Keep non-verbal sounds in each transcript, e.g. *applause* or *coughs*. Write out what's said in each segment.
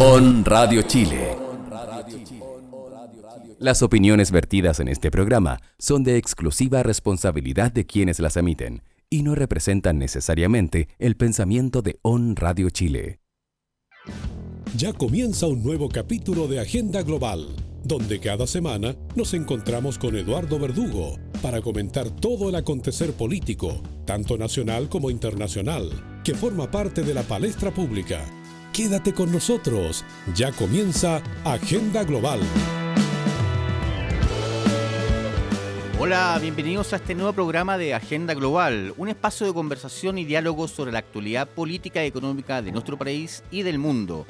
On Radio Chile. Las opiniones vertidas en este programa son de exclusiva responsabilidad de quienes las emiten y no representan necesariamente el pensamiento de On Radio Chile. Ya comienza un nuevo capítulo de Agenda Global, donde cada semana nos encontramos con Eduardo Verdugo para comentar todo el acontecer político, tanto nacional como internacional, que forma parte de la palestra pública. Quédate con nosotros, ya comienza Agenda Global. Hola, bienvenidos a este nuevo programa de Agenda Global, un espacio de conversación y diálogo sobre la actualidad política y económica de nuestro país y del mundo.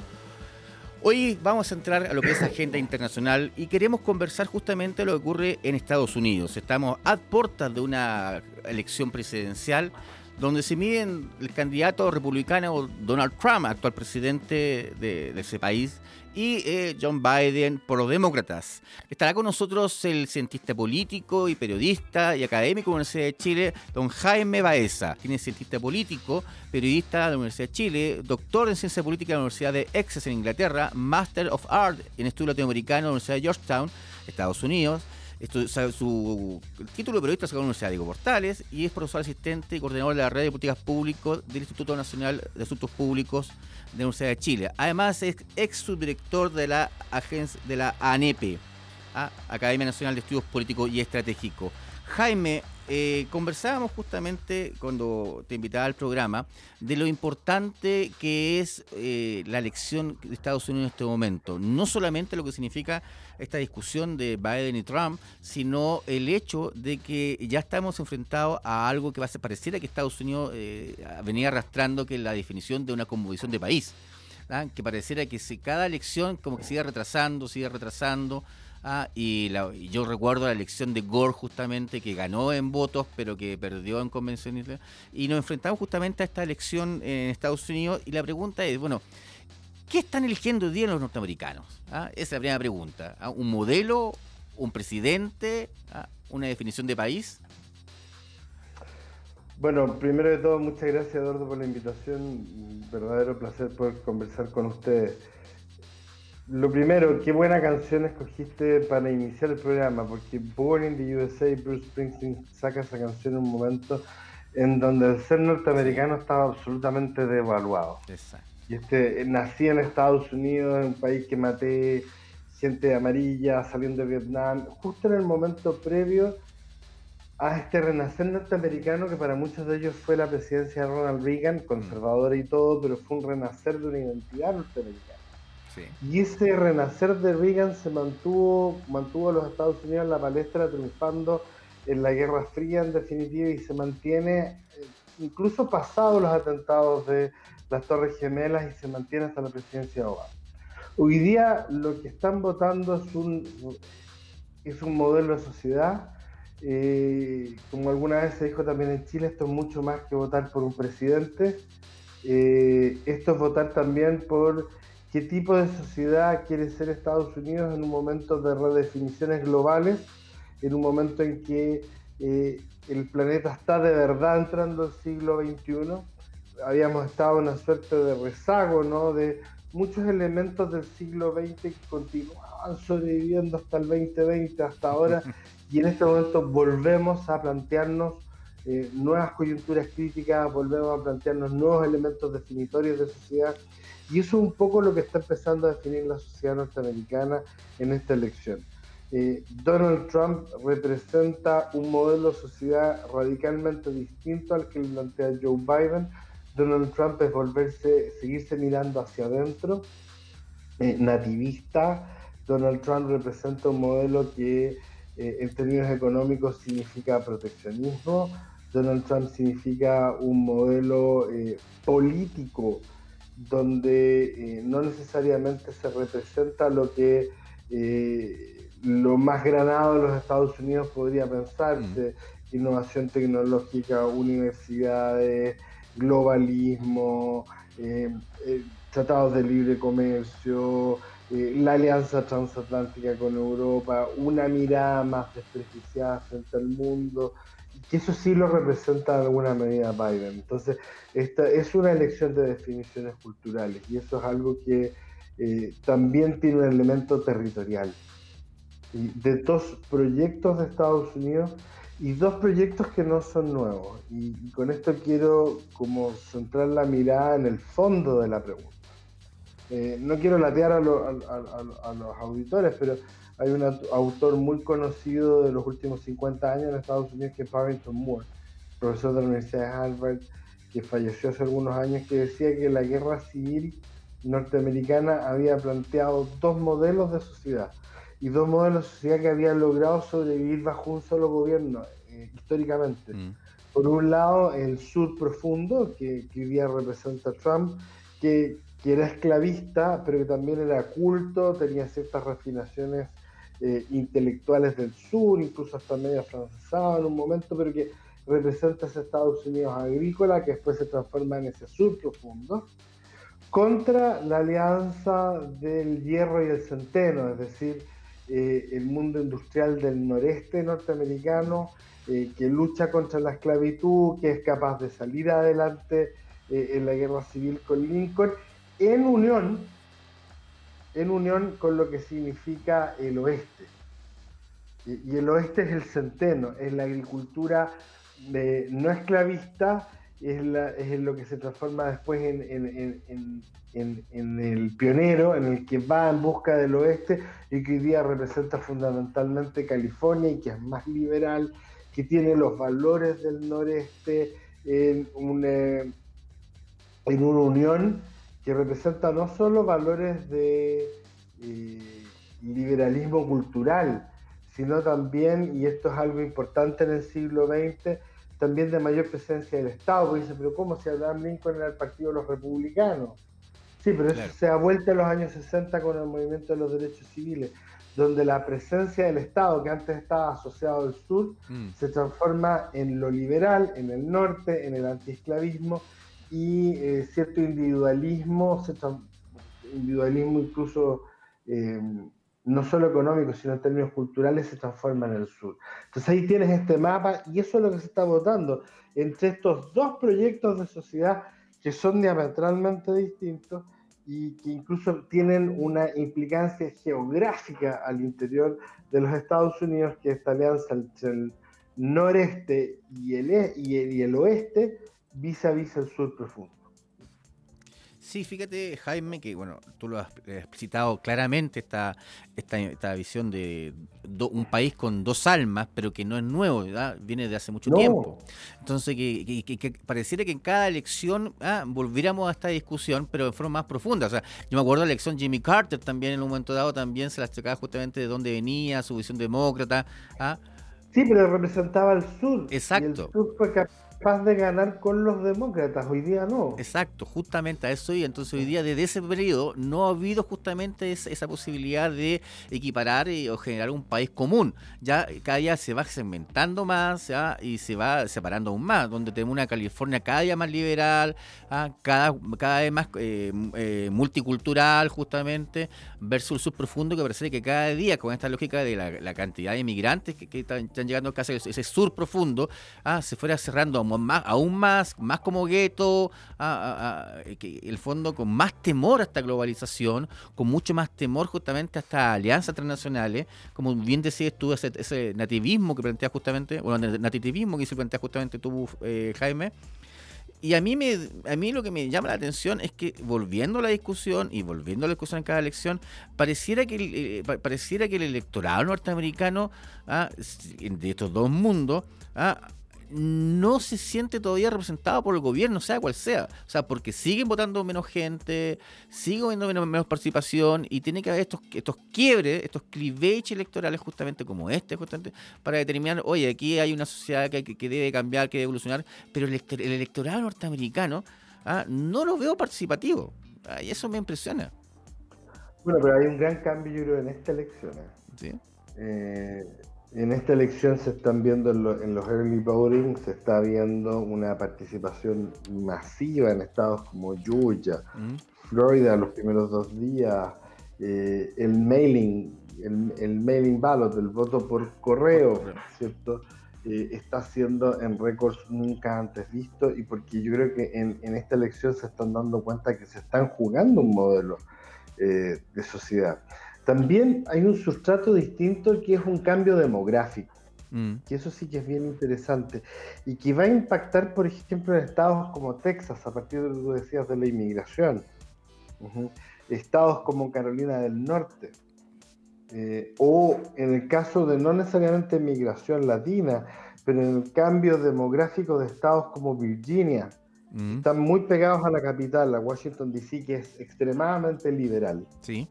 Hoy vamos a entrar a lo que es agenda internacional y queremos conversar justamente lo que ocurre en Estados Unidos. Estamos a puertas de una elección presidencial donde se miden el candidato republicano Donald Trump, actual presidente de, ese país, y eh, John Biden por los demócratas. Estará con nosotros el cientista político y periodista y académico de la Universidad de Chile, don Jaime Baeza, quien es cientista político, periodista de la Universidad de Chile, doctor en ciencia política de la Universidad de Essex en Inglaterra, Master of Art en estudio latinoamericano de la Universidad de Georgetown, Estados Unidos su título de periodista sacó en la Universidad Diego Portales y es profesor asistente y coordinador de la red de políticas públicas del Instituto Nacional de Asuntos Públicos de la Universidad de Chile. Además es ex subdirector de la agencia de la ANEP, ¿ah? Academia Nacional de Estudios Políticos y Estratégicos. Jaime, eh, conversábamos justamente cuando te invitaba al programa de lo importante que es eh, la elección de Estados Unidos en este momento. No solamente lo que significa esta discusión de Biden y Trump, sino el hecho de que ya estamos enfrentados a algo que va a pareciera que Estados Unidos eh, venía arrastrando, que la definición de una conmovisión de país. ¿ah? Que pareciera que si cada elección como que sigue retrasando, sigue retrasando. Ah, y, yo recuerdo la elección de Gore justamente, que ganó en votos, pero que perdió en convención. Y nos enfrentamos justamente a esta elección en Estados Unidos. Y la pregunta es, bueno, ¿qué están eligiendo hoy día los norteamericanos? Ah, esa es la primera pregunta. Ah, ¿Un modelo? ¿Un presidente? ¿Una definición de país? Bueno, primero de todo, muchas gracias Eduardo por la invitación. verdadero placer poder conversar con ustedes. Lo primero, qué buena canción escogiste para iniciar el programa, porque Born in the USA, Bruce Springsteen saca esa canción en un momento en donde el ser norteamericano estaba absolutamente devaluado. Exacto. Y este, nací en Estados Unidos, en un país que maté gente amarilla, saliendo de Vietnam, justo en el momento previo a este renacer norteamericano que para muchos de ellos fue la presidencia de Ronald Reagan, conservadora y todo, pero fue un renacer de una identidad norteamericana. Y ese renacer de Reagan se mantuvo, mantuvo a los Estados Unidos en la palestra triunfando en la Guerra Fría en definitiva y se mantiene eh, incluso pasado los atentados de las Torres Gemelas y se mantiene hasta la presidencia de Obama. Hoy día lo que están votando es un, es un modelo de sociedad. Eh, como alguna vez se dijo también en Chile, esto es mucho más que votar por un presidente. Eh, esto es votar también por qué tipo de sociedad quiere ser Estados Unidos en un momento de redefiniciones globales, en un momento en que eh, el planeta está de verdad entrando al siglo XXI. Habíamos estado en una suerte de rezago, ¿no? De muchos elementos del siglo XX que continuaban sobreviviendo hasta el 2020, hasta ahora, *laughs* y en este momento volvemos a plantearnos eh, nuevas coyunturas críticas, volvemos a plantearnos nuevos elementos definitorios de sociedad y eso es un poco lo que está empezando a definir la sociedad norteamericana en esta elección. Eh, Donald Trump representa un modelo de sociedad radicalmente distinto al que plantea Joe Biden. Donald Trump es volverse, seguirse mirando hacia adentro, eh, nativista. Donald Trump representa un modelo que eh, en términos económicos significa proteccionismo. Donald Trump significa un modelo político donde eh, no necesariamente se representa lo que eh, lo más granado de los Estados Unidos podría pensarse, mm. innovación tecnológica, universidades, globalismo, eh, tratados de libre comercio, la alianza transatlántica con Europa, una mirada más despreciada frente al mundo que eso sí lo representa de alguna medida Biden. Entonces, esta es una elección de definiciones culturales y eso es algo que eh, también tiene un elemento territorial. Y de dos proyectos de Estados Unidos y dos proyectos que no son nuevos. Y, con esto quiero como centrar la mirada en el fondo de la pregunta. Eh, no quiero latear a, a, los auditores, pero hay un autor muy conocido de los últimos 50 años en Estados Unidos que es Barrington Moore, profesor de la Universidad de Harvard, que falleció hace algunos años, que decía que la guerra civil norteamericana había planteado dos modelos de sociedad y dos modelos de sociedad que habían logrado sobrevivir bajo un solo gobierno eh, históricamente. Mm. Por un lado, el sur profundo, que, que hoy día representa Trump, que, que, era esclavista, pero que también era culto, tenía ciertas refinaciones eh, intelectuales del sur, incluso hasta medio francesado en un momento, pero que representa ese Estados Unidos agrícola que después se transforma en ese sur profundo contra la alianza del hierro y el centeno, es decir, eh, el mundo industrial del noreste norteamericano eh, que lucha contra la esclavitud, que es capaz de salir adelante eh, en la guerra civil con Lincoln, en unión, en unión con lo que significa el oeste. Y, el oeste es el centeno, es la agricultura no esclavista es, lo que se transforma después en, el pionero, en el que va en busca del oeste y que hoy día representa fundamentalmente California y que es más liberal, que tiene los valores del noreste en, en una unión que representa no solo valores de eh, liberalismo cultural, sino también, y esto es algo importante en el siglo XX, también de mayor presencia del Estado, porque dice, pero ¿cómo si Abraham Lincoln era el partido de los republicanos? Sí, pero eso se ha vuelto en los años 60 con el movimiento de los derechos civiles, donde la presencia del Estado, que antes estaba asociado al sur, mm. se transforma en lo liberal, en el norte, en el antiesclavismo y eh, cierto individualismo, individualismo incluso eh, no solo económico, sino en términos culturales, se transforma en el sur. Entonces ahí tienes este mapa y eso es lo que se está votando entre estos dos proyectos de sociedad que son diametralmente distintos y que incluso tienen una implicancia geográfica al interior de los Estados Unidos, que esta alianza entre el noreste y el, e, y el, y el oeste vis a vis el sur profundo. Sí, fíjate, Jaime, que bueno, tú lo has explicitado claramente, esta, esta, esta visión de un país con dos almas, pero que no es nuevo, viene de hace mucho tiempo. Entonces, que, pareciera que en cada elección ah, volviéramos a esta discusión, pero de forma más profunda. O sea, yo me acuerdo de la elección Jimmy Carter también en un momento dado, también se las chocaba justamente de dónde venía, su visión demócrata. ¿ah? Sí, pero representaba el sur. Exacto. Y el sur fue capaz de ganar con los demócratas, hoy día no. Exacto, justamente a eso y entonces hoy día desde ese periodo no ha habido justamente esa, posibilidad de equiparar eh, o generar un país común. Ya cada día se va segmentando más y se va separando aún más, donde tenemos una California cada día más liberal, ¿ah? cada, cada vez más eh, eh, multicultural justamente, versus el subprofundo que parece que cada día con esta lógica de la, cantidad de inmigrantes que, están, llegando casi ese sur profundo, ¿ah? se fuera cerrando más, aún más, más como gueto, el fondo con más temor a esta globalización, con mucho más temor justamente a estas alianzas transnacionales, como bien decías tú, ese, nativismo que planteas justamente, bueno, el nativismo que se plantea justamente tú, eh, Jaime, y a mí, me, a mí lo que me llama la atención es que volviendo a la discusión y volviendo a la discusión en cada elección, pareciera que, eh, pareciera que el electorado norteamericano ah, de estos dos mundos ah, no se siente todavía representado por el gobierno, sea cual sea. O sea, porque siguen votando menos gente, siguen viendo menos, participación y tiene que haber estos, estos quiebres, estos clivages electorales justamente como este, justamente, para determinar, oye, aquí hay una sociedad que, que debe cambiar, que debe evolucionar, pero el, electorado norteamericano ah, no lo veo participativo. Ah, y eso me impresiona. Bueno, pero hay un gran cambio, yo creo, en esta elección. ¿eh? ¿Sí? Eh, en esta elección se están viendo en, los early voting, se está viendo una participación masiva en estados como Georgia, mm. Florida los primeros dos días, eh, el mailing, el, mailing ballot, el voto por correo, ¿cierto? Eh, está siendo en récords nunca antes vistos y porque yo creo que en, en, esta elección se están dando cuenta que se están jugando un modelo eh, de sociedad. También hay un sustrato distinto que es un cambio demográfico, mm. que eso sí que es bien interesante y que va a impactar, por ejemplo, en estados como Texas, a partir de lo que decías de la inmigración, estados como Carolina del Norte, eh, o en el caso de no necesariamente migración latina, pero en el cambio demográfico de estados como Virginia, mm. están muy pegados a la capital, a Washington DC, que es extremadamente liberal. Sí.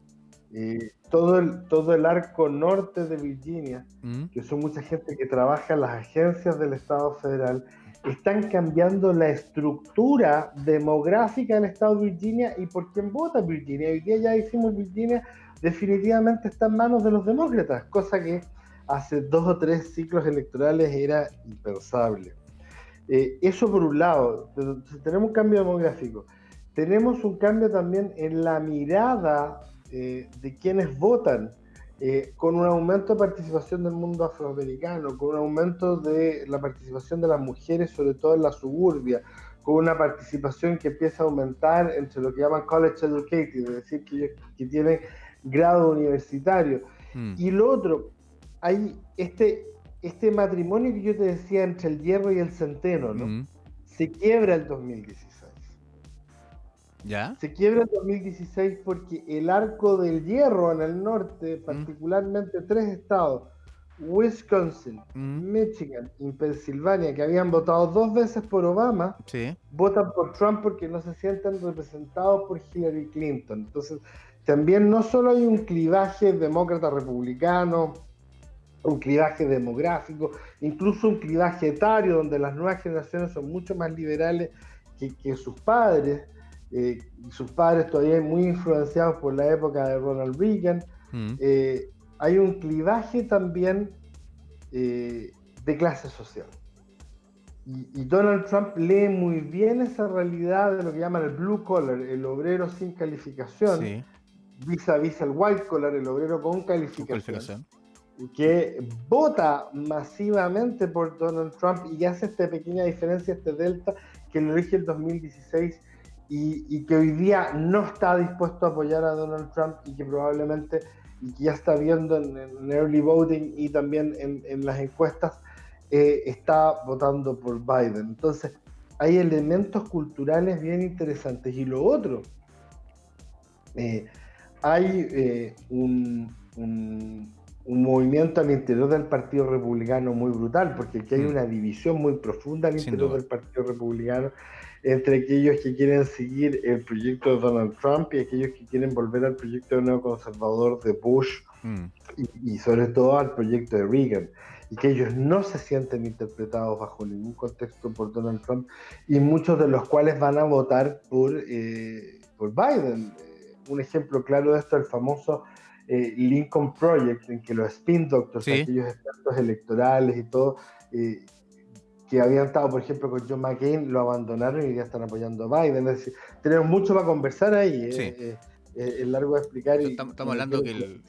Todo, el, todo el arco norte de Virginia, mm. que son mucha gente que trabaja en las agencias del Estado federal, están cambiando la estructura demográfica del Estado de Virginia y por quién vota Virginia. Hoy día ya decimos Virginia definitivamente está en manos de los demócratas, cosa que hace dos o tres ciclos electorales era impensable. Eh, eso por un lado, tenemos un cambio demográfico. Tenemos un cambio también en la mirada eh, de quienes votan, eh, con un aumento de participación del mundo afroamericano, con un aumento de la participación de las mujeres, sobre todo en la suburbia, con una participación que empieza a aumentar entre lo que llaman college educated, es decir, que, que tienen grado universitario. Hmm. Y lo otro, hay este, este matrimonio que yo te decía entre el hierro y el centeno, ¿no? Hmm. Se quiebra el 2016. ¿Ya? Se quiebra el 2016 porque el arco del hierro en el norte, hmm. particularmente tres estados, Wisconsin, Michigan y Pensilvania, que habían votado dos veces por Obama, votan por Trump porque no se sienten representados por Hillary Clinton. Entonces, también no solo hay un clivaje demócrata-republicano, un clivaje demográfico, incluso un clivaje etario donde las nuevas generaciones son mucho más liberales que, sus padres, eh, sus padres todavía muy influenciados por la época de Ronald Reagan. Mm. Eh, hay un clivaje también eh, de clase social. Y, Donald Trump lee muy bien esa realidad de lo que llaman el blue collar, el obrero sin calificación, vis a vis el white collar, el obrero con calificación, que vota masivamente por Donald Trump y hace esta pequeña diferencia, este delta, que lo elige el 2016 y, que hoy día no está dispuesto a apoyar a Donald Trump y que probablemente, y que ya está viendo en, early voting y también en, las encuestas, eh, está votando por Biden. Entonces, hay elementos culturales bien interesantes. Y lo otro, eh, hay eh, un, movimiento al interior del Partido Republicano muy brutal, porque aquí hay mm. una división muy profunda al interior del Partido Republicano entre aquellos que quieren seguir el proyecto de Donald Trump y aquellos que quieren volver al proyecto neoconservador de Bush mm. y, sobre todo al proyecto de Reagan y que ellos no se sienten interpretados bajo ningún contexto por Donald Trump y muchos de los cuales van a votar por, eh, por Biden un ejemplo claro de esto, el famoso eh, Lincoln Project, en que los spin doctors, aquellos expertos electorales y todo, eh, que habían estado, por ejemplo, con John McCain, lo abandonaron y ya están apoyando a Biden. Es decir, tenemos mucho para conversar ahí. Eh, es largo de explicar. y, estamos, hablando que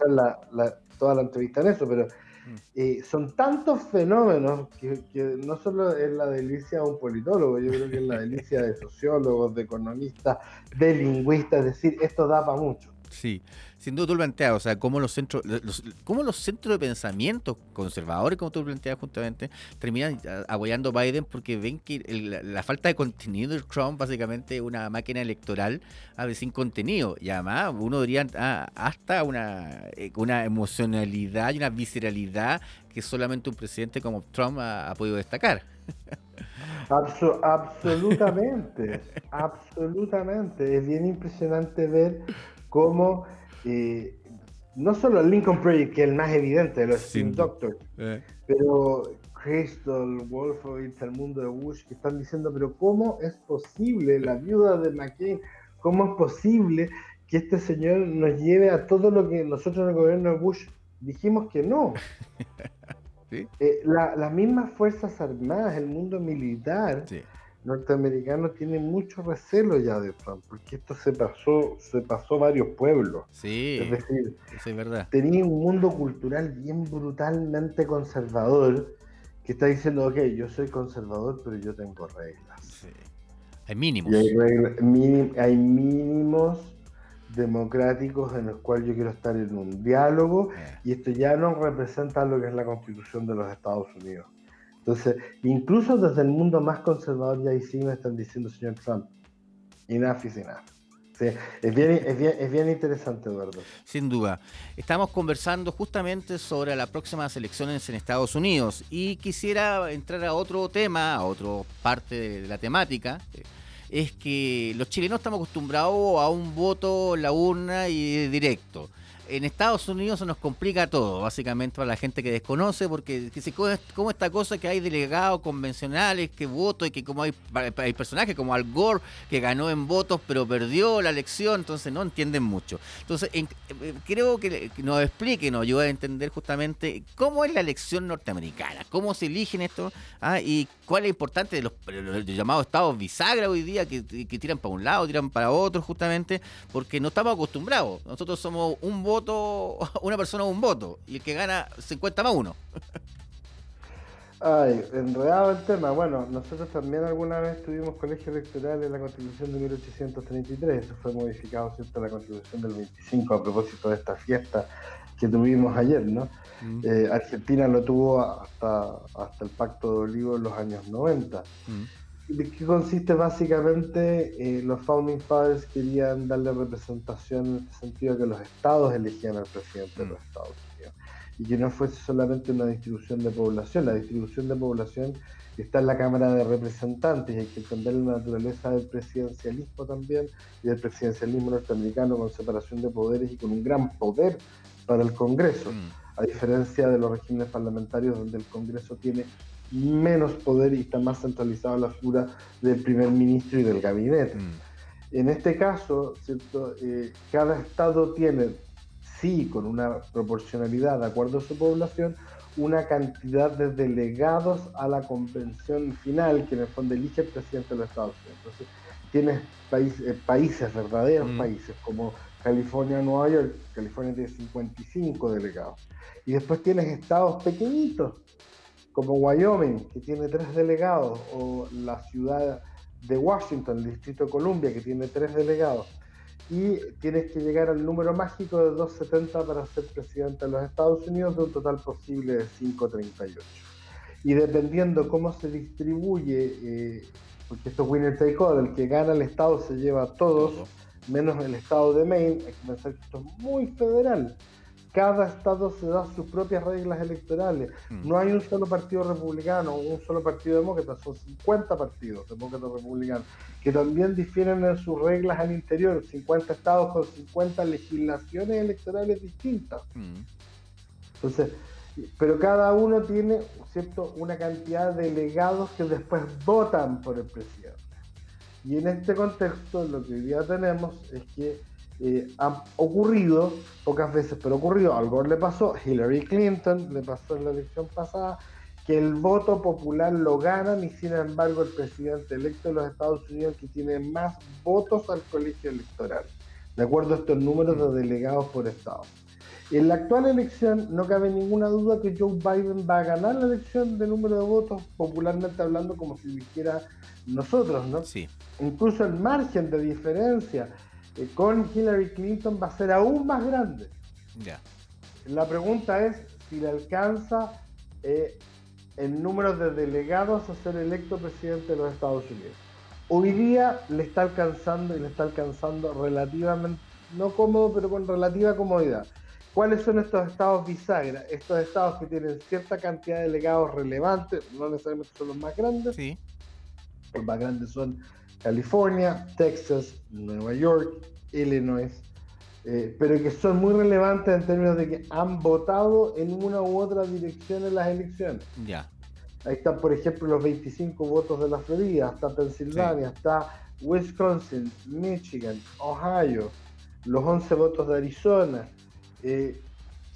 toda la entrevista en eso, pero mm. son tantos fenómenos que, no solo es la delicia de un politólogo, yo creo que es la delicia de *laughs* sociólogos, de economistas, de lingüistas, es decir, esto da para mucho. Sí, sin duda tú lo planteas, o sea, cómo los centros, los, cómo los centros de pensamiento conservadores, como tú lo planteas justamente, terminan apoyando a Biden porque ven que la, falta de contenido de Trump básicamente es una máquina electoral a sin contenido. Y además uno diría ah, hasta una, eh, una emocionalidad y una visceralidad que solamente un presidente como Trump ha, podido destacar. absolutamente, *laughs* absolutamente. Es bien impresionante ver como eh, no solo el Lincoln Project, que es el más evidente de los Steam Doctors, eh. pero Crystal, Wolfowitz, el mundo de Bush, que están diciendo, pero ¿cómo es posible la viuda de McCain? ¿Cómo es posible que este señor nos lleve a todo lo que nosotros en el gobierno de Bush dijimos que no? *laughs* Eh, las mismas Fuerzas Armadas, el mundo militar, norteamericanos tienen mucho recelo ya de Trump, porque esto se pasó, se pasó varios pueblos. Sí, es decir, verdad. tenía un mundo cultural bien brutalmente conservador que está diciendo, ok, yo soy conservador, pero yo tengo reglas. Hay mínimos. hay, hay, mínimos democráticos en los cuales yo quiero estar en un diálogo Eh. y esto ya no representa lo que es la constitución de los Estados Unidos. Entonces, incluso desde el mundo más conservador ya sí me están diciendo, señor Trump, enough is enough. Sí, es, bien, es, bien, es bien interesante, Eduardo. Sin duda. Estamos conversando justamente sobre las próximas elecciones en Estados Unidos y quisiera entrar a otro tema, a otra parte de la temática. Es que los chilenos estamos acostumbrados a un voto la urna y directo. En Estados Unidos se nos complica todo, básicamente para la gente que desconoce, porque como esta cosa que hay delegados convencionales que voto y que como hay, personajes como Al Gore que ganó en votos pero perdió la elección, entonces no entienden mucho. Entonces en, eh, creo que, nos explique, nos ayuda a entender justamente cómo es la elección norteamericana, cómo se eligen esto ah, y cuál es importante de los, los, llamados estados bisagra hoy día que, que tiran para un lado, tiran para otro justamente, porque no estamos acostumbrados. Nosotros somos un voto voto, *laughs* una persona un voto, y el que gana 50 más uno. Ay, enredado el tema. Bueno, nosotros también alguna vez tuvimos colegio electoral en la Constitución de 1833. Eso fue modificado, ¿cierto?, la Constitución del 25 a propósito de esta fiesta que tuvimos ayer, ¿no? Mm. Eh, Argentina lo tuvo hasta, hasta el Pacto de Olivo en los años 90. Mm. ¿De qué consiste básicamente? Eh, los Founding Fathers querían darle representación en el sentido de que los estados elegían al presidente mm. de los Estados Unidos y que no fuese solamente una distribución de población. La distribución de población está en la Cámara de Representantes y hay que entender la naturaleza del presidencialismo también y del presidencialismo norteamericano con separación de poderes y con un gran poder para el Congreso, mm. a diferencia de los regímenes parlamentarios donde el Congreso tiene menos poder y está más centralizado la figura del primer ministro y del gabinete. Mm. En este caso, ¿cierto? Eh, cada estado tiene, sí, con una proporcionalidad de acuerdo a su población, una cantidad de delegados a la convención final, que en el fondo elige el presidente de los Estados Unidos. Entonces, tienes país, eh, países, verdaderos mm. países, como California, Nueva York. California tiene 55 delegados. Y después tienes estados pequeñitos, como Wyoming, que tiene tres delegados, o la ciudad de Washington, el Distrito de Columbia, que tiene tres delegados. Y tienes que llegar al número mágico de 270 para ser presidente de los Estados Unidos, de un total posible de 538. Y dependiendo cómo se distribuye, eh, porque esto es winner take all, el que gana el Estado se lleva a todos, menos el Estado de Maine, hay que pensar que esto es muy federal cada estado se da sus propias reglas electorales. No hay un solo partido republicano un solo partido demócrata, son 50 partidos demócratas republicanos que también difieren en sus reglas al interior, 50 estados con 50 legislaciones electorales distintas. Entonces, pero cada uno tiene, ¿cierto?, una cantidad de delegados que después votan por el presidente. Y en este contexto lo que hoy día tenemos es que eh, ha ocurrido pocas veces, pero ocurrió, al Gore le pasó, Hillary Clinton le pasó en la elección pasada, que el voto popular lo ganan y sin embargo el presidente electo de los Estados Unidos que tiene más votos al colegio electoral, de acuerdo a estos números de delegados por estado. En la actual elección no cabe ninguna duda que Joe Biden va a ganar la elección de número de votos, popularmente hablando como si dijera nosotros, ¿no? Sí. Incluso el margen de diferencia eh, con Hillary Clinton va a ser aún más grande. La pregunta es si le alcanza eh, el número de delegados a ser electo presidente de los Estados Unidos. Hoy día le está alcanzando y le está alcanzando relativamente, no cómodo, pero con relativa comodidad. ¿Cuáles son estos estados bisagra? Estos estados que tienen cierta cantidad de delegados relevantes, no necesariamente son los más grandes. Sí. Los más grandes son California, Texas, Nueva York, Illinois, eh, pero que son muy relevantes en términos de que han votado en una u otra dirección en las elecciones. Ya. Ahí están, por ejemplo, los 25 votos de la Florida, está Pensilvania, sí. está Wisconsin, Michigan, Ohio, los 11 votos de Arizona, eh,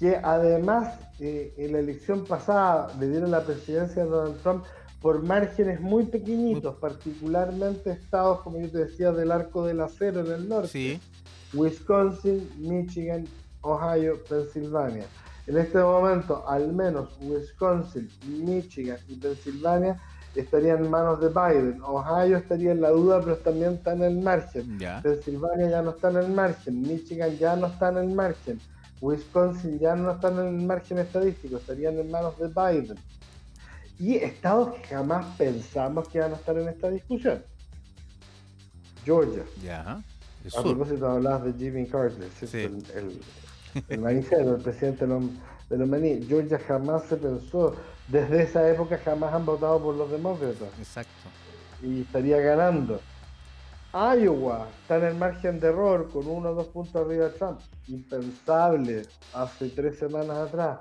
que además eh, en la elección pasada le dieron la presidencia a Donald Trump por márgenes muy pequeñitos, particularmente estados, como yo te decía, del arco del acero en el norte. Sí. Wisconsin, Michigan, Ohio, Pensilvania. En este momento, al menos Wisconsin, Michigan y Pensilvania estaría en manos de Biden. Ohio estaría en la duda, pero también está en el margen. Pensilvania ya no está en el margen. Michigan ya no está en el margen. Wisconsin ya no están en el margen estadístico, estarían en manos de Biden. Y estados que jamás pensamos que iban a estar en esta discusión. Georgia. Ya. A propósito, hablabas de Jimmy Carter, el, el, el manicero, el presidente de los, maní. Georgia jamás se pensó, desde esa época jamás han votado por los demócratas. Exacto. Y estaría ganando. Iowa está en el margen de error con uno o dos puntos arriba de Trump. Impensable hace tres semanas atrás.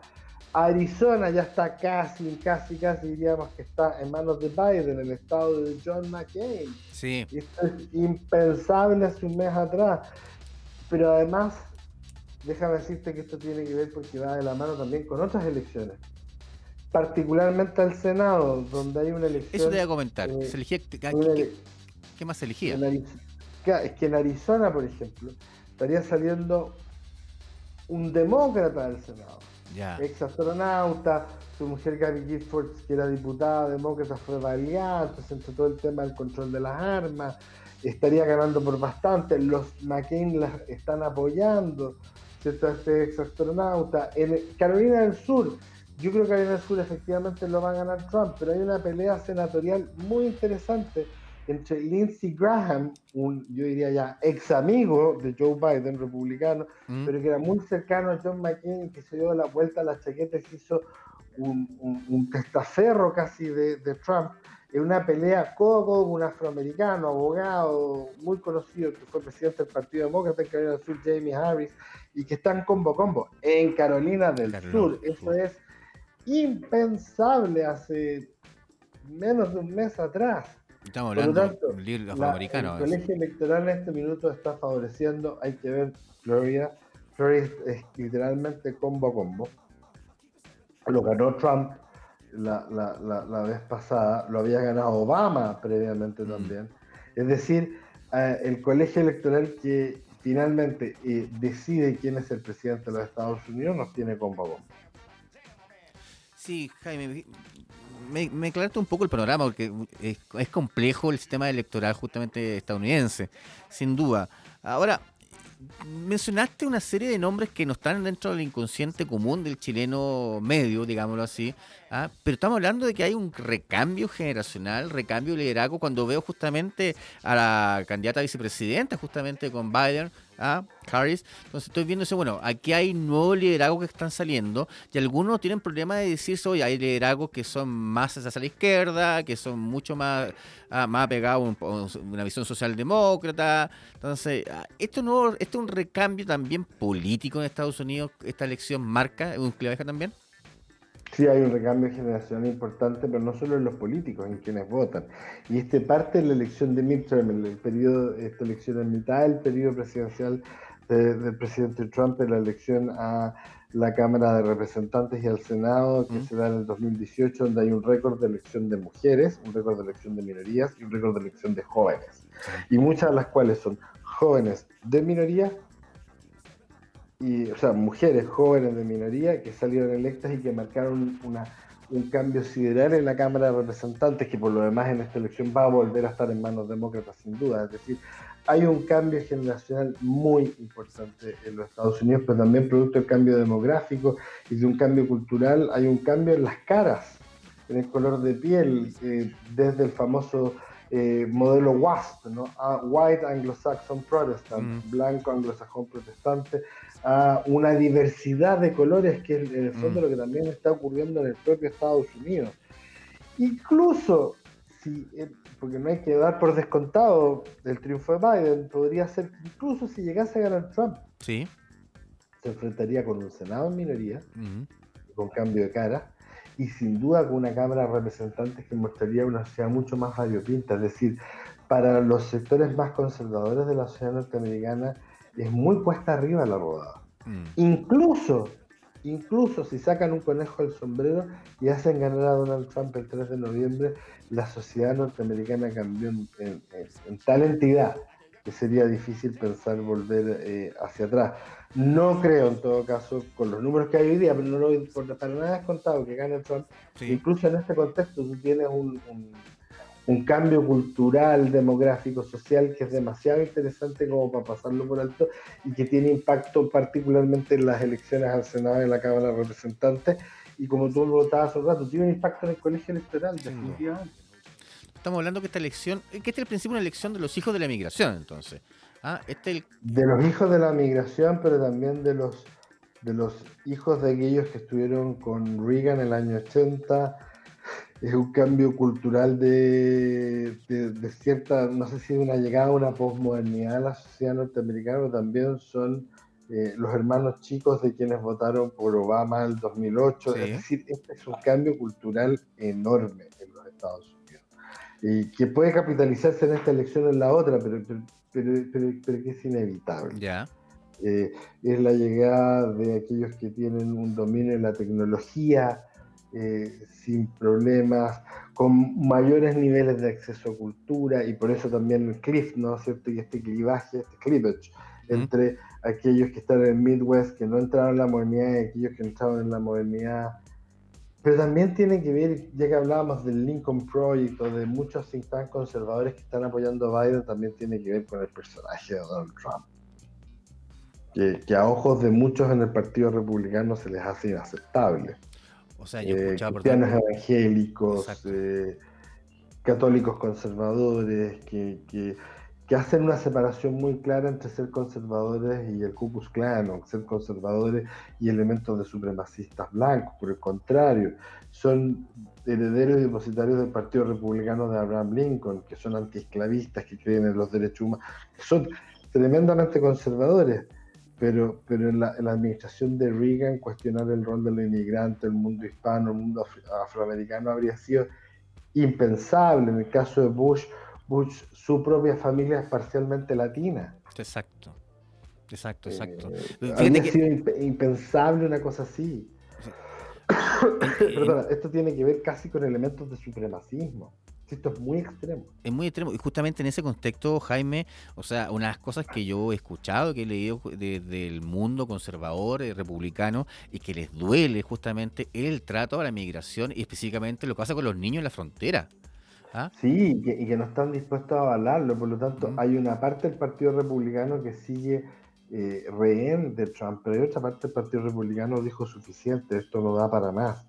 Arizona ya está casi, casi, casi diríamos que está en manos de Biden, el estado de John McCain. Sí. Esto es impensable hace un mes atrás. Pero además, déjame decirte que esto tiene que ver porque va de la mano también con otras elecciones. Particularmente al Senado, donde hay una elección. Eso te voy a comentar. Eh, se ¿Qué más se elegía? es que en Arizona, por ejemplo, estaría saliendo un demócrata del Senado. Ex astronauta, su mujer Gabby Giffords, que era diputada demócrata, fue valiente, se todo el tema del control de las armas, estaría ganando por bastante, los McCain las están apoyando, ¿cierto? Este ex astronauta. En Carolina del Sur, yo creo que Carolina del Sur efectivamente lo va a ganar Trump, pero hay una pelea senatorial muy interesante entre Lindsey Graham, un, yo diría ya, ex amigo de Joe Biden, republicano, mm. pero que era muy cercano a John McCain, que se dio la vuelta a la chaqueta y hizo un, un, testaferro casi de, Trump, en una pelea codo a codo con un afroamericano, abogado muy conocido, que fue presidente del Partido Demócrata en Carolina del Sur, Jamie Harris, y que están combo combo en Carolina del Sur. Eso es impensable hace menos de un mes atrás. Estamos hablando del afroamericano. El colegio electoral en este minuto está favoreciendo, hay que ver Florida. Florida es literalmente combo a combo. Lo ganó Trump la, la, vez pasada, lo había ganado Obama previamente mm. también. Es decir, eh, el colegio electoral que finalmente eh, decide quién es el presidente de los Estados Unidos nos tiene combo a combo. Sí, Jaime, me, me aclaraste un poco el panorama, porque es, complejo el sistema electoral justamente estadounidense, sin duda. Ahora, mencionaste una serie de nombres que no están dentro del inconsciente común del chileno medio, digámoslo así, ¿ah? pero estamos hablando de que hay un recambio generacional, recambio de liderazgo, cuando veo justamente a la candidata a vicepresidenta, justamente con Biden, a Harris. Entonces estoy viendo bueno, aquí hay nuevos liderazgos que están saliendo y algunos tienen problemas de decirse, oye, hay liderazgos que son más hacia la izquierda, que son mucho más, ah, más apegados a una visión socialdemócrata. Entonces, ah, esto, no, esto es un recambio también político en Estados Unidos, esta elección marca un claveja también. Sí, hay un recambio generacional importante, pero no solo en los políticos, en quienes votan. Y este parte de la elección de midterm, el, periodo, esta elección en mitad del periodo presidencial del presidente Trump, en la elección a la Cámara de Representantes y al Senado, que se da en el 2018, donde hay un récord de elección de mujeres, un récord de elección de minorías y un récord de elección de jóvenes. Y muchas de las cuales son jóvenes de minoría y, o sea, mujeres jóvenes de minoría que salieron electas y que marcaron una, un cambio sideral en la Cámara de Representantes, que por lo demás en esta elección va a volver a estar en manos demócratas sin duda. Es decir, hay un cambio generacional muy importante en los Estados Unidos, pero también producto del cambio demográfico y de un cambio cultural, hay un cambio en las caras, en el color de piel, eh, desde el famoso eh, modelo WASP, ¿no? White Anglo-Saxon Protestant, mm. blanco anglosajón protestante, a una diversidad de colores que en el fondo mm. lo que también está ocurriendo en el propio Estados Unidos. Incluso, si, eh, porque no hay que dar por descontado el triunfo de Biden, podría ser que incluso si llegase a ganar Trump, sí. se enfrentaría con un Senado en minoría, con cambio de cara, y sin duda con una Cámara de Representantes que mostraría una sociedad mucho más variopinta, es decir, para los sectores más conservadores de la sociedad norteamericana, es muy cuesta arriba la rodada. Mm. Incluso, incluso si sacan un conejo del sombrero y hacen ganar a Donald Trump el 3 de noviembre, la sociedad norteamericana cambió en, tal entidad que sería difícil pensar volver eh, hacia atrás. No creo, en todo caso, con los números que hay hoy día, pero no lo, para nada es contado que gane Trump. Incluso en este contexto tú tienes un, un, cambio cultural, demográfico, social que es demasiado interesante como para pasarlo por alto y que tiene impacto particularmente en las elecciones al Senado y a la Cámara de Representantes. Y como tú lo votabas hace un rato, tiene un impacto en el colegio electoral, definitivamente. Estamos hablando que esta elección, que este es el principio una elección de los hijos de la migración, entonces. Ah, este De los hijos de la migración, pero también de los, de los hijos de aquellos que estuvieron con Reagan en el año 80. Es un cambio cultural de, de, cierta, no sé si una llegada a una posmodernidad a la sociedad norteamericana, pero también son eh, los hermanos chicos de quienes votaron por Obama en el 2008. Es decir, este es un cambio cultural enorme en los Estados Unidos. Y que puede capitalizarse en esta elección o en la otra, pero pero, pero, que es inevitable. Ya. Eh, es la llegada de aquellos que tienen un dominio en la tecnología eh, sin problemas, con mayores niveles de acceso a cultura y por eso también el cliff, ¿no es cierto? Y este clivaje, este cleavage entre aquellos que están en el Midwest, que no entraron en la modernidad y aquellos que entraron en la modernidad pero también tiene que ver, ya que hablábamos del Lincoln Project o de muchos think tanks conservadores que están apoyando a Biden, también tiene que ver con el personaje de Donald Trump. Que, a ojos de muchos en el Partido Republicano se les hace inaceptable. O sea, yo eh, cristianos evangélicos, eh, católicos conservadores, que, que que hacen una separación muy clara entre ser conservadores y el Ku Klux Klan, o ser conservadores y elementos de supremacistas blancos. Por el contrario, son herederos y depositarios del Partido Republicano de Abraham Lincoln, que son antiesclavistas, que creen en los derechos humanos, que son tremendamente conservadores. Pero, pero en, la, administración de Reagan, cuestionar el rol de los inmigrantes, el mundo hispano, el mundo afroamericano habría sido impensable. En el caso de Bush, Bush, su propia familia es parcialmente latina. Exacto, exacto, exacto. Eh, habría sido impensable una cosa así. *coughs* Perdona, esto tiene que ver casi con elementos de supremacismo. Esto es muy extremo. Es muy extremo. Y justamente en ese contexto, Jaime, o sea, unas cosas que yo he escuchado, que he leído desde el mundo conservador, eh, republicano, y que les duele justamente el trato a la migración y específicamente lo que pasa con los niños en la frontera. ¿Ah? Sí, y que, no están dispuestos a avalarlo, por lo tanto hay una parte del Partido Republicano que sigue eh, rehén de Trump, pero hay otra parte del Partido Republicano dijo suficiente, esto no da para más.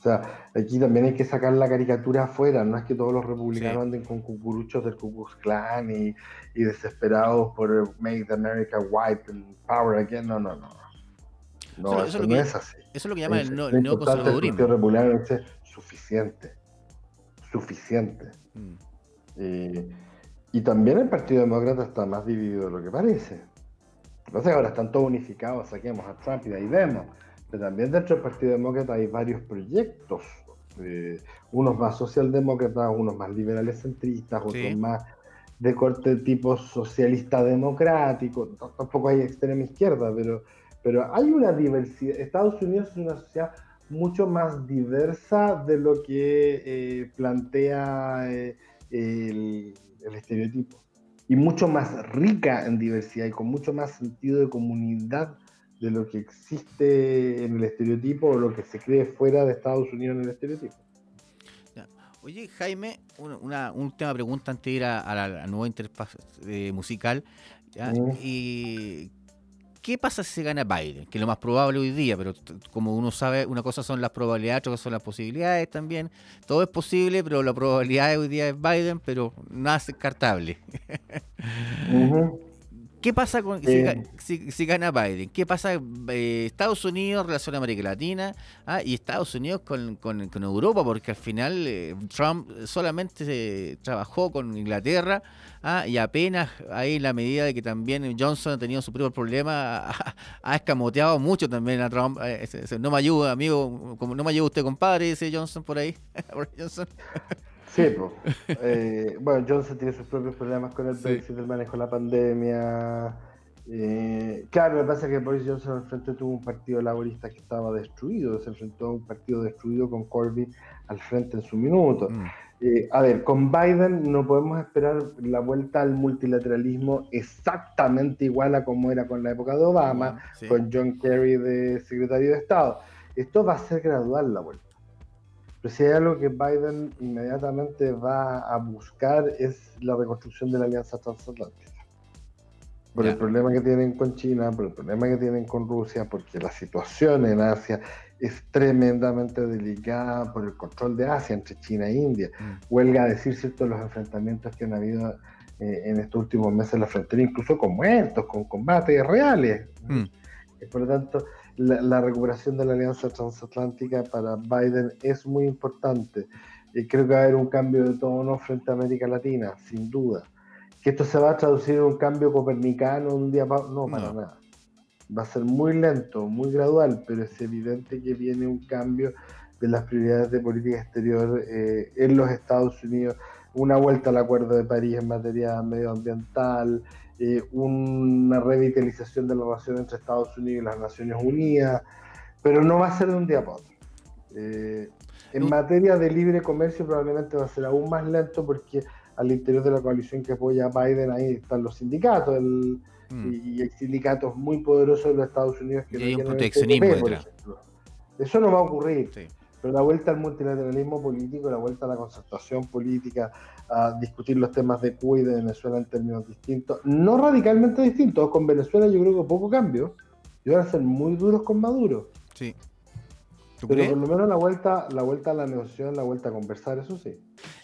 O sea, aquí también hay que sacar la caricatura afuera, no es que todos los republicanos anden con cucuruchos del Ku Klux Klan y, desesperados por Make America White and Power again, no, no, no. No, eso, no es así. Eso es lo que llaman el, no, neoconservadurismo. El Partido Republicano es suficiente suficiente. Mm. y también el Partido Demócrata está más dividido de lo que parece. Entonces ahora están todos unificados, saquemos a Trump y de ahí vemos. Pero también dentro del Partido Demócrata hay varios proyectos, eh, unos más socialdemócratas, unos más liberales centristas, otros más de corte tipo socialista democrático, tampoco hay extrema izquierda, pero, pero hay una diversidad. Estados Unidos es una sociedad mucho más diversa de lo que eh, plantea eh, el, estereotipo. Y mucho más rica en diversidad y con mucho más sentido de comunidad de lo que existe en el estereotipo o lo que se cree fuera de Estados Unidos en el estereotipo. Oye, Jaime, una, última pregunta antes de ir a, la, nueva interfaz eh, musical. Mm. Y ¿Qué pasa si se gana Biden? Que es lo más probable hoy día, pero como uno sabe, una cosa son las probabilidades, otra cosa son las posibilidades también. Todo es posible, pero la probabilidad de hoy día es Biden, pero nada es descartable. ¿Qué pasa con si, gana Biden? ¿Qué pasa eh, Estados Unidos relación a América Latina ah, y Estados Unidos con, Europa? Porque al final eh, Trump solamente trabajó con Inglaterra ah, y apenas ahí en la medida de que también Johnson ha tenido su propio problema, *laughs* ha, escamoteado mucho también a Trump. Eh, no me ayuda, amigo, como no me ayuda usted, compadre, dice Johnson por ahí. *laughs* Sí, pues. *laughs* bueno, Johnson tiene sus propios problemas con el Brexit, el manejo de la pandemia. Eh, Claro, lo que pasa es que Boris Johnson al frente tuvo un partido laborista que estaba destruido, se enfrentó a un partido destruido con Corbyn al frente en su minuto. Mm. Eh, a ver, con Biden no podemos esperar la vuelta al multilateralismo exactamente igual a como era con la época de Obama, con John Kerry de secretario de Estado. Esto va a ser gradual la vuelta. Pero si hay algo que Biden inmediatamente va a buscar es la reconstrucción de la alianza transatlántica. Por el problema que tienen con China, por el problema que tienen con Rusia, porque la situación en Asia es tremendamente delicada por el control de Asia entre China e India. Mm. Huelga a decir cierto los enfrentamientos que han habido eh, en estos últimos meses en la frontera, incluso con muertos, con combates reales. Mm. Por lo tanto, la, recuperación de la alianza transatlántica para Biden es muy importante. y creo que va a haber un cambio de tono frente a América Latina, sin duda. Que esto se va a traducir en un cambio copernicano un día para... No, para nada va a ser muy lento, muy gradual, pero es evidente que viene un cambio de las prioridades de política exterior eh, en los Estados Unidos, una vuelta al Acuerdo de París en materia medioambiental, eh, una revitalización de la relación entre Estados Unidos y las Naciones Unidas, pero no va a ser de un día para otro. Eh, en materia de libre comercio probablemente va a ser aún más lento porque al interior de la coalición que apoya a Biden ahí están los sindicatos, el, Mm. y, hay sindicatos muy poderosos en los Estados Unidos que y hay un proteccionismo Eso no va a ocurrir. Pero la vuelta al multilateralismo político, la vuelta a la concertación política, a discutir los temas de Cuba y de Venezuela en términos distintos, no radicalmente distintos. Con Venezuela yo creo que poco cambio. Y van a ser muy duros con Maduro. Sí. Pero por lo menos la vuelta, la vuelta a la negociación, la vuelta a conversar, eso sí.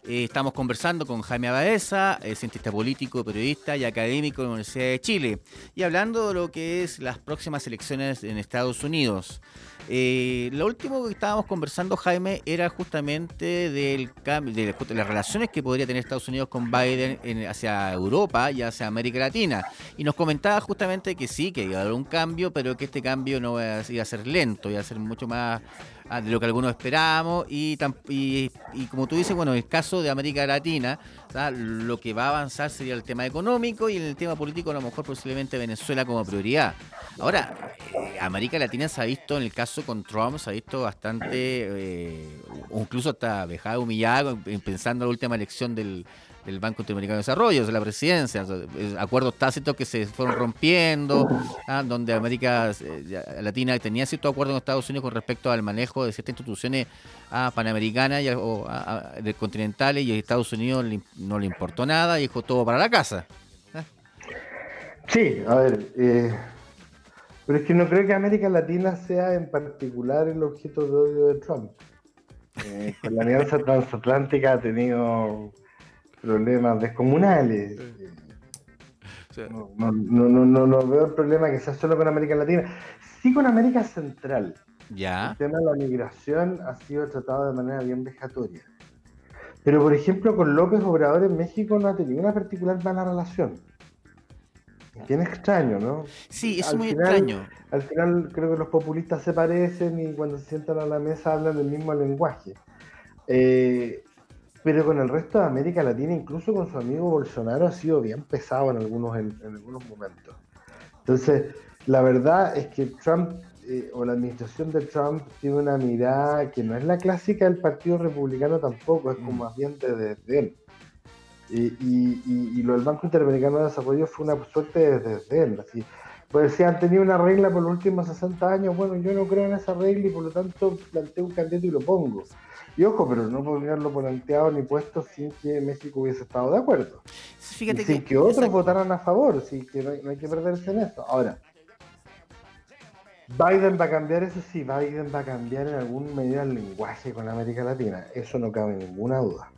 Eh, estamos conversando con Jaime Abaeza, eh, cientista político, periodista y académico de la Universidad de Chile, y hablando de lo que es las próximas elecciones en Estados Unidos. Eh, lo último que estábamos conversando, Jaime, era justamente del de, las relaciones que podría tener Estados Unidos con Biden hacia Europa y hacia América Latina. Y nos comentaba justamente que sí, que iba a haber un cambio, pero que este cambio no iba a ser lento, iba a ser mucho más de lo que algunos esperábamos. Y, como tú dices, bueno, en el caso de América Latina, lo que va a avanzar sería el tema económico y en el tema político a lo mejor posiblemente Venezuela como prioridad. Ahora, eh, América Latina se ha visto en el caso con Trump, se ha visto bastante, eh, incluso hasta vejada, humillada, pensando en la última elección del, Banco Interamericano de Desarrollo, de la presidencia, acuerdos tácitos que se fueron rompiendo, ¿ah? donde América eh, Latina tenía cierto acuerdo con Estados Unidos con respecto al manejo de ciertas instituciones ah, panamericanas y, o ah, continentales y a Estados Unidos no le importó nada y dejó todo para la casa. Sí, a ver, pero es que no creo que América Latina sea en particular el objeto de odio de Trump. Eh, la alianza transatlántica ha tenido problemas descomunales. No, no, no, veo el problema que sea solo con América Latina. Sí con América Central. Ya. El tema de la migración ha sido tratado de manera bien vejatoria. Pero, por ejemplo, con López Obrador en México no ha tenido una particular mala relación. Bien extraño, ¿no? Sí, es muy extraño. Al final creo que los populistas se parecen y cuando se sientan a la mesa hablan del mismo lenguaje. Eh, pero con el resto de América Latina, incluso con su amigo Bolsonaro, ha sido bien pesado en algunos, en, algunos momentos. Entonces, la verdad es que Trump eh, o la administración de Trump tiene una mirada que no es la clásica del Partido Republicano tampoco, es como mm. más bien de él y, lo del Banco Interamericano de Desarrollo fue una suerte desde él. Así. Pues si han tenido una regla por los últimos 60 años, bueno, yo no creo en esa regla y por lo tanto planteo un candidato y lo pongo. Y ojo, pero no podría haberlo planteado ni puesto sin que México hubiese estado de acuerdo. Fíjate sin que, otros votaran a favor, sí que no hay, que perderse en esto. Ahora, Biden va a cambiar, eso sí, Biden va a cambiar en algún medida el lenguaje con América Latina, eso no cabe ninguna duda.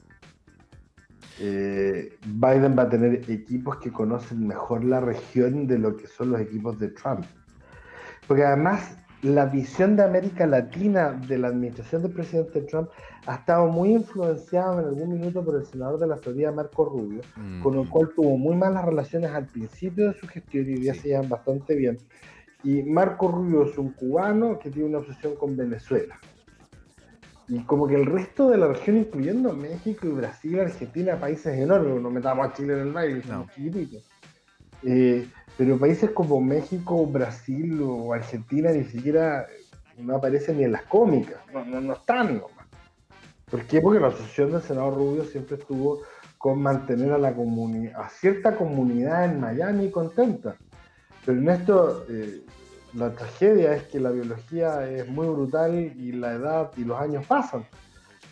Eh, Biden va a tener equipos que conocen mejor la región de lo que son los equipos de Trump. Porque además la visión de América Latina de la administración del presidente Trump ha estado muy influenciada en algún minuto por el senador de la Florida, Marco Rubio, con el cual tuvo muy malas relaciones al principio de su gestión y ya se llevan bastante bien. Y Marco Rubio es un cubano que tiene una obsesión con Venezuela. Y como que el resto de la región, incluyendo México y Brasil, Argentina, países enormes, no metamos a Chile en el baile, somos chiquititos. Eh, pero países como México, Brasil o Argentina ni siquiera no aparecen ni en las cómicas, no, no, están nomás. ¿Por qué? Porque la asociación del Senado Rubio siempre estuvo con mantener a la comunidad, a cierta comunidad en Miami contenta. Pero en esto, eh, la tragedia es que la biología es muy brutal y la edad y los años pasan.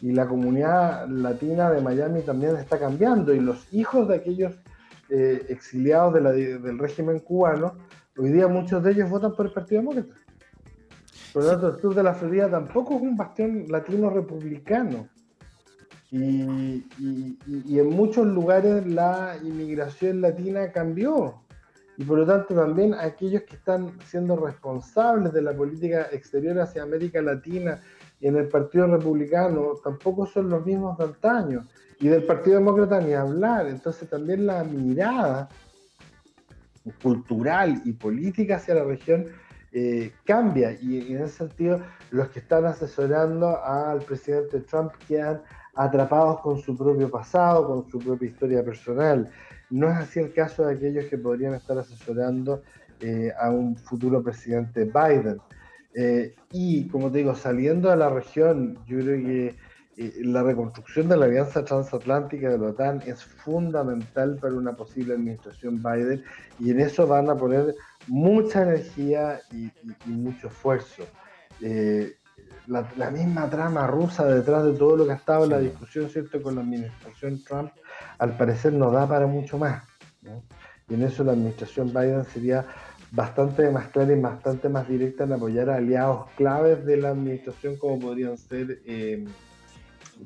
Y la comunidad latina de Miami también está cambiando y los hijos de aquellos eh, exiliados del régimen cubano, hoy día muchos de ellos votan por el Partido Demócrata. Por lo tanto, el sur de la Florida tampoco es un bastión latino republicano. Y, y, en muchos lugares la inmigración latina cambió. Y por lo tanto también aquellos que están siendo responsables de la política exterior hacia América Latina y en el Partido Republicano tampoco son los mismos de antaño. Y del Partido Demócrata ni hablar. Entonces también la mirada cultural y política hacia la región eh, cambia. Y en ese sentido, los que están asesorando al presidente Trump quedan atrapados con su propio pasado, con su propia historia personal. No es así el caso de aquellos que podrían estar asesorando eh, a un futuro presidente Biden. Eh, y como te digo, saliendo de la región, yo creo que eh, la reconstrucción de la alianza transatlántica de la OTAN es fundamental para una posible administración Biden y en eso van a poner mucha energía y, mucho esfuerzo. Eh, la, misma trama rusa detrás de todo lo que ha estado en la discusión ¿cierto? con la administración Trump, al parecer no da para mucho más. Y en eso la administración Biden sería bastante más clara y bastante más directa en apoyar a aliados claves de la administración como podrían ser eh,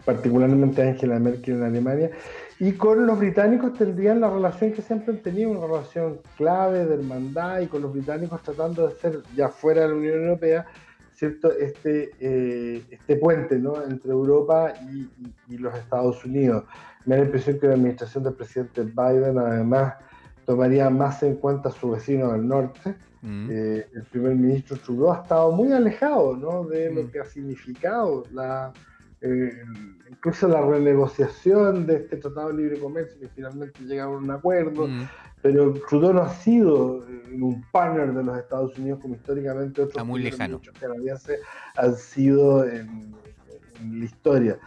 particularmente Angela Merkel en Alemania, y con los británicos tendrían la relación que siempre han tenido, una relación clave de hermandad, y con los británicos tratando de ser, ya fuera de la Unión Europea, ¿cierto? Este, eh, este puente ¿no? entre Europa y, los Estados Unidos. Me da la impresión que la administración del presidente Biden además tomaría más en cuenta a su vecino del norte. Mm. Eh, el primer ministro Trudeau ha estado muy alejado ¿no? de lo mm. que ha significado la, eh, incluso la renegociación de este tratado de libre comercio, que finalmente llegaron a un acuerdo, mm. pero Trudeau no ha sido eh, un partner de los Estados Unidos como históricamente otros muy lejano. canadienses han sido en, la historia.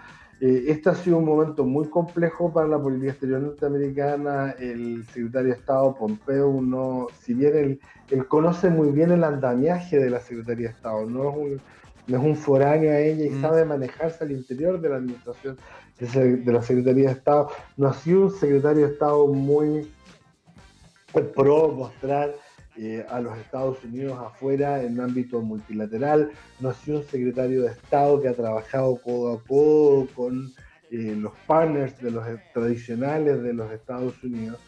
Eh, este ha sido un momento muy complejo para la política exterior norteamericana. El secretario de Estado Pompeo, no, si bien él, él conoce muy bien el andamiaje de la Secretaría de Estado, no es un no es un foráneo a ella y mm. sabe manejarse al interior de la administración de la Secretaría de Estado. No ha sido un secretario de Estado muy pro mostrar eh, a los Estados Unidos afuera en un ámbito multilateral. No ha sido un secretario de Estado que ha trabajado codo a codo con eh, los partners de los tradicionales de los Estados Unidos.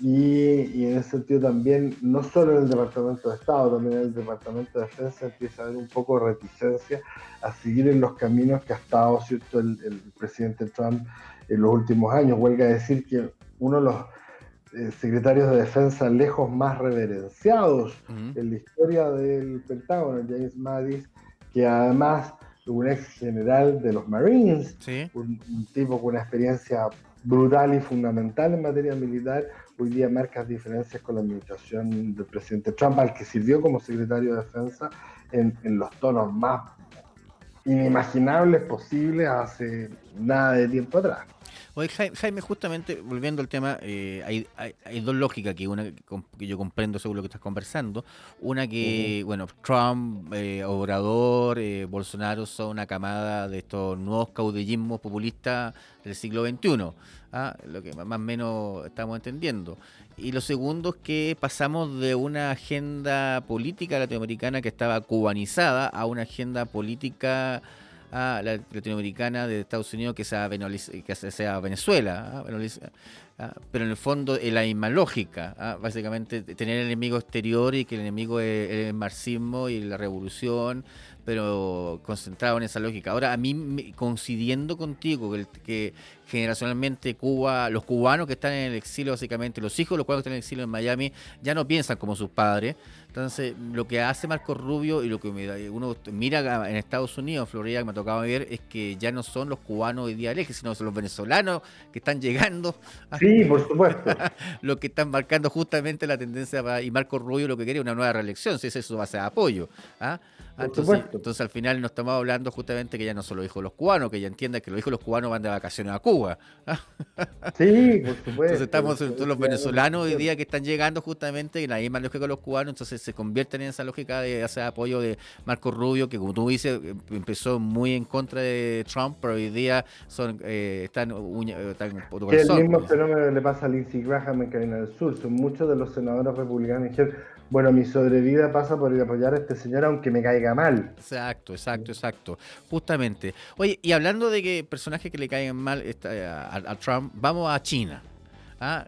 Y, en ese sentido también, no solo en el Departamento de Estado, también en el Departamento de Defensa empieza a haber un poco de reticencia a seguir en los caminos que ha estado ¿cierto? El, presidente Trump en los últimos años. Huelga decir que uno de los eh, secretarios de defensa lejos más reverenciados en la historia del Pentágono, James Mattis, que además un ex general de los Marines, un, un tipo con una experiencia brutal y fundamental en materia militar, hoy día marca diferencias con la administración del presidente Trump, al que sirvió como secretario de defensa en, los tonos más inimaginables posibles hace nada de tiempo atrás. Oye, Jaime, justamente volviendo al tema, eh, hay, dos lógicas que una que yo comprendo según lo que estás conversando. Una que, bueno, Trump, eh, Obrador, eh, Bolsonaro son una camada de estos nuevos caudillismos populistas del siglo XXI. ¿Ah? Lo que más o menos estamos entendiendo. Y lo segundo es que pasamos de una agenda política latinoamericana que estaba cubanizada a una agenda política a la latinoamericana de Estados Unidos que sea, que Venezuela, ¿ah? ¿ah? pero en el fondo es la misma lógica, ¿ah? básicamente tener el enemigo exterior y que el enemigo es el marxismo y la revolución, pero concentrado en esa lógica. Ahora, a mí, coincidiendo contigo, que generacionalmente Cuba, los cubanos que están en el exilio, básicamente, los hijos de los cubanos que están en el exilio en Miami, ya no piensan como sus padres. Entonces, lo que hace Marco Rubio y lo que uno mira en Estados Unidos, en Florida, que me ha tocado ver, es que ya no son los cubanos hoy día sino son los venezolanos que están llegando Sí, por supuesto. *laughs* lo que están marcando justamente la tendencia y Marco Rubio lo que quiere es una nueva reelección, si es eso va a ser apoyo. ¿ah? entonces, al final nos estamos hablando justamente que ya no solo dijo los cubanos, que ya entienda que los hijos los cubanos van de vacaciones a Cuba. Sí, por *laughs* supuesto. Entonces estamos los venezolanos hoy día que están llegando justamente en la misma lógica que los cubanos, entonces se convierten en esa lógica de hacer apoyo de Marco Rubio, que como tú dices, empezó muy en contra de Trump, pero hoy día son eh, están, están que el mismo fenómeno le pasa a Lindsey Graham en Carolina del Sur. Son muchos de los senadores republicanos que bueno, mi sobrevida pasa por apoyar a este señor aunque me caiga mal. Exacto, exacto, exacto. Justamente. Oye, y hablando de que personajes que le caigan mal a, Trump, vamos a China. ¿Ah?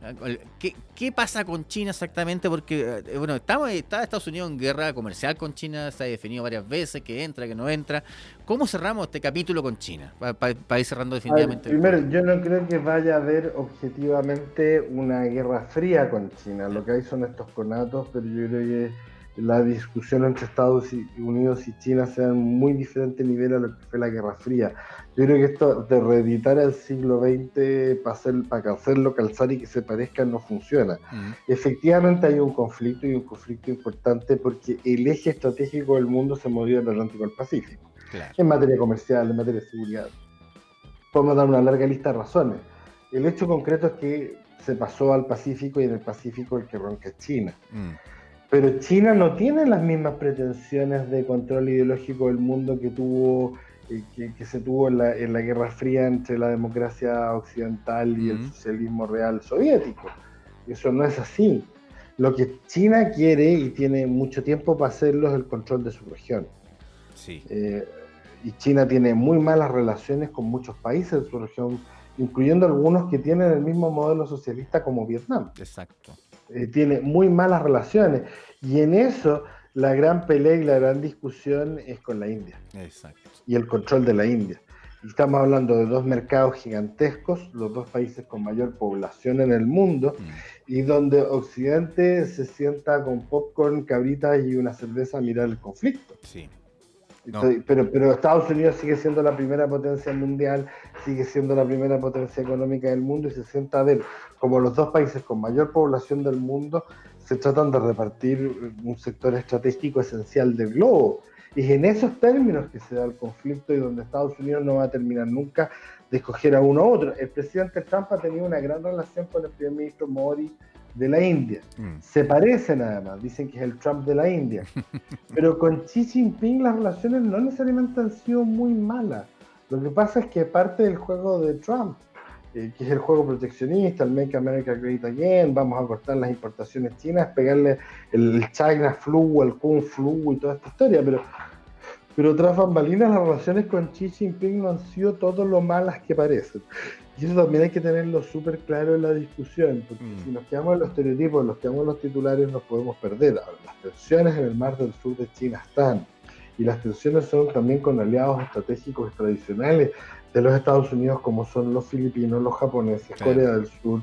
¿Qué, pasa con China exactamente? Porque, eh, bueno, estamos, está Estados Unidos en guerra comercial con China, se ha definido varias veces que entra, que no entra. ¿Cómo cerramos este capítulo con China? Para ir cerrando definitivamente. primero, yo no creo que vaya a haber objetivamente una guerra fría con China. Lo que hay son estos conatos, pero yo creo que la discusión entre Estados Unidos y China sea en muy diferente nivel a lo que fue la Guerra Fría. Yo creo que esto de reeditar el siglo XX para, hacer, para hacerlo calzar y que se parezcan no funciona. Efectivamente hay un conflicto y un conflicto importante porque el eje estratégico del mundo se movió del Atlántico al Pacífico, en materia comercial, en materia de seguridad. Podemos dar una larga lista de razones. El hecho concreto es que se pasó al Pacífico y en el Pacífico el que ronca es China. Pero China no tiene las mismas pretensiones de control ideológico del mundo que tuvo eh, que, se tuvo en la, en la, Guerra Fría entre la democracia occidental y el socialismo real soviético. Eso no es así. Lo que China quiere y tiene mucho tiempo para hacerlo es el control de su región. Sí. Eh, y China tiene muy malas relaciones con muchos países de su región, incluyendo algunos que tienen el mismo modelo socialista como Vietnam. Exacto. Eh, tiene muy malas relaciones. Y en eso la gran pelea y la gran discusión es con la India. Exacto. Y el control de la India. Estamos hablando de dos mercados gigantescos, los dos países con mayor población en el mundo, mm. y donde Occidente se sienta con popcorn, cabritas y una cerveza a mirar el conflicto. Sí. Pero, pero Estados Unidos sigue siendo la primera potencia mundial, sigue siendo la primera potencia económica del mundo y se sienta a ver como los dos países con mayor población del mundo se tratan de repartir un sector estratégico esencial del globo. Y en esos términos que se da el conflicto y donde Estados Unidos no va a terminar nunca de escoger a uno u otro. El presidente Trump ha tenido una gran relación con el primer ministro Modi de la India. Mm. Se parecen además, dicen que es el Trump de la India. *laughs* Pero con Xi Jinping las relaciones no necesariamente han sido muy malas. Lo que pasa es que parte del juego de Trump, eh, que es el juego proteccionista, el Make America Great Again, vamos a cortar las importaciones chinas, pegarle el China Flu, el Kung Flu y toda esta historia, pero pero tras bambalinas las relaciones con Xi Jinping no han sido todo lo malas que parecen. Y eso también hay que tenerlo súper claro en la discusión, porque mm. si nos quedamos en los estereotipos, nos quedamos en los titulares, nos podemos perder. las tensiones en el mar del sur de China están, y las tensiones son también con aliados estratégicos tradicionales de los Estados Unidos, como son los filipinos, los japoneses, Corea del Sur,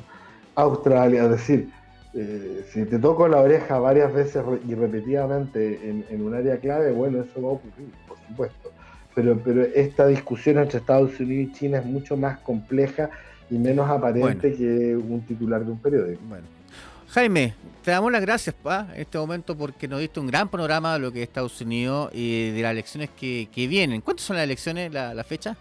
Australia. Es decir, eh, si te toco la oreja varias veces y repetidamente en, en un área clave, bueno, eso va a ocurrir, por supuesto pero, pero esta discusión entre Estados Unidos y China es mucho más compleja y menos aparente que un titular de un periódico. Bueno. Jaime, te damos las gracias pa, en este momento porque nos diste un gran panorama de lo que es Estados Unidos y de las elecciones que, que vienen. ¿Cuántas son las elecciones, la, la fecha?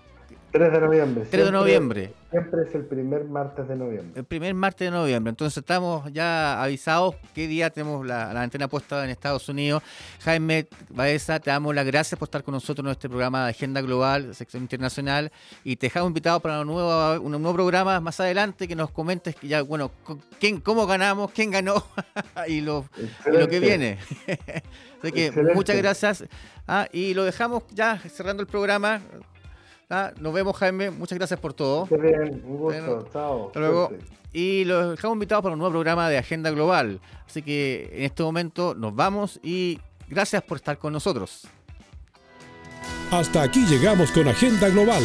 3 de noviembre. 3 de noviembre. Siempre es el primer martes de noviembre. El primer martes de noviembre. Entonces estamos ya avisados qué día tenemos la, antena puesta en Estados Unidos. Jaime Baeza, te damos las gracias por estar con nosotros en este programa de Agenda Global, sección internacional. Y te dejamos invitado para un nuevo, un nuevo programa más adelante que nos comentes ya, bueno, quién, cómo ganamos, quién ganó *laughs* y, lo, lo que viene. *laughs* Así que muchas gracias. Ah, y lo dejamos ya cerrando el programa. Ah, nos vemos, Jaime. Muchas gracias por todo. bien, un gusto. Chao. Hasta luego. Y los dejamos invitados para un nuevo programa de Agenda Global. Así que en este momento nos vamos y gracias por estar con nosotros. Hasta aquí llegamos con Agenda Global